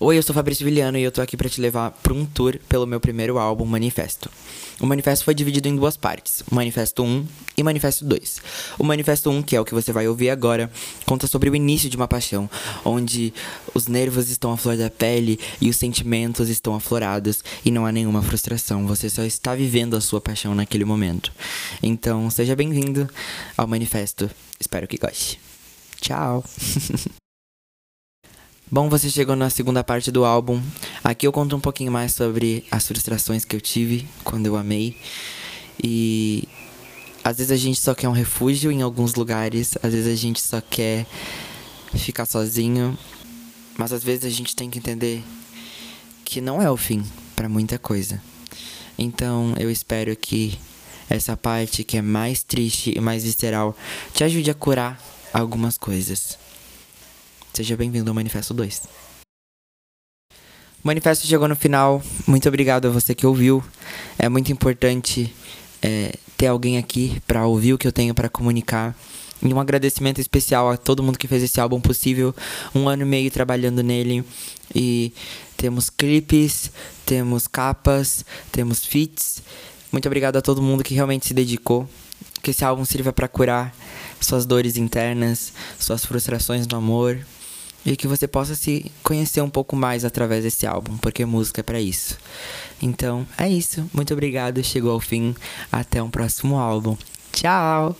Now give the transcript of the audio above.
Oi, eu sou Fabrício Viliano e eu tô aqui para te levar para um tour pelo meu primeiro álbum, Manifesto. O manifesto foi dividido em duas partes, Manifesto 1 e Manifesto 2. O Manifesto 1, que é o que você vai ouvir agora, conta sobre o início de uma paixão, onde os nervos estão à flor da pele e os sentimentos estão aflorados e não há nenhuma frustração, você só está vivendo a sua paixão naquele momento. Então, seja bem-vindo ao Manifesto. Espero que goste. Tchau! Bom, você chegou na segunda parte do álbum. Aqui eu conto um pouquinho mais sobre as frustrações que eu tive quando eu amei. E às vezes a gente só quer um refúgio em alguns lugares, às vezes a gente só quer ficar sozinho, mas às vezes a gente tem que entender que não é o fim para muita coisa. Então, eu espero que essa parte que é mais triste e mais visceral te ajude a curar algumas coisas. Seja bem-vindo ao Manifesto 2. O manifesto chegou no final. Muito obrigado a você que ouviu. É muito importante é, ter alguém aqui para ouvir o que eu tenho para comunicar. E um agradecimento especial a todo mundo que fez esse álbum possível. Um ano e meio trabalhando nele. E temos clipes, temos capas, temos feats. Muito obrigado a todo mundo que realmente se dedicou. Que esse álbum sirva para curar suas dores internas, suas frustrações no amor e que você possa se conhecer um pouco mais através desse álbum, porque música é para isso. Então, é isso. Muito obrigado. Chegou ao fim. Até um próximo álbum. Tchau.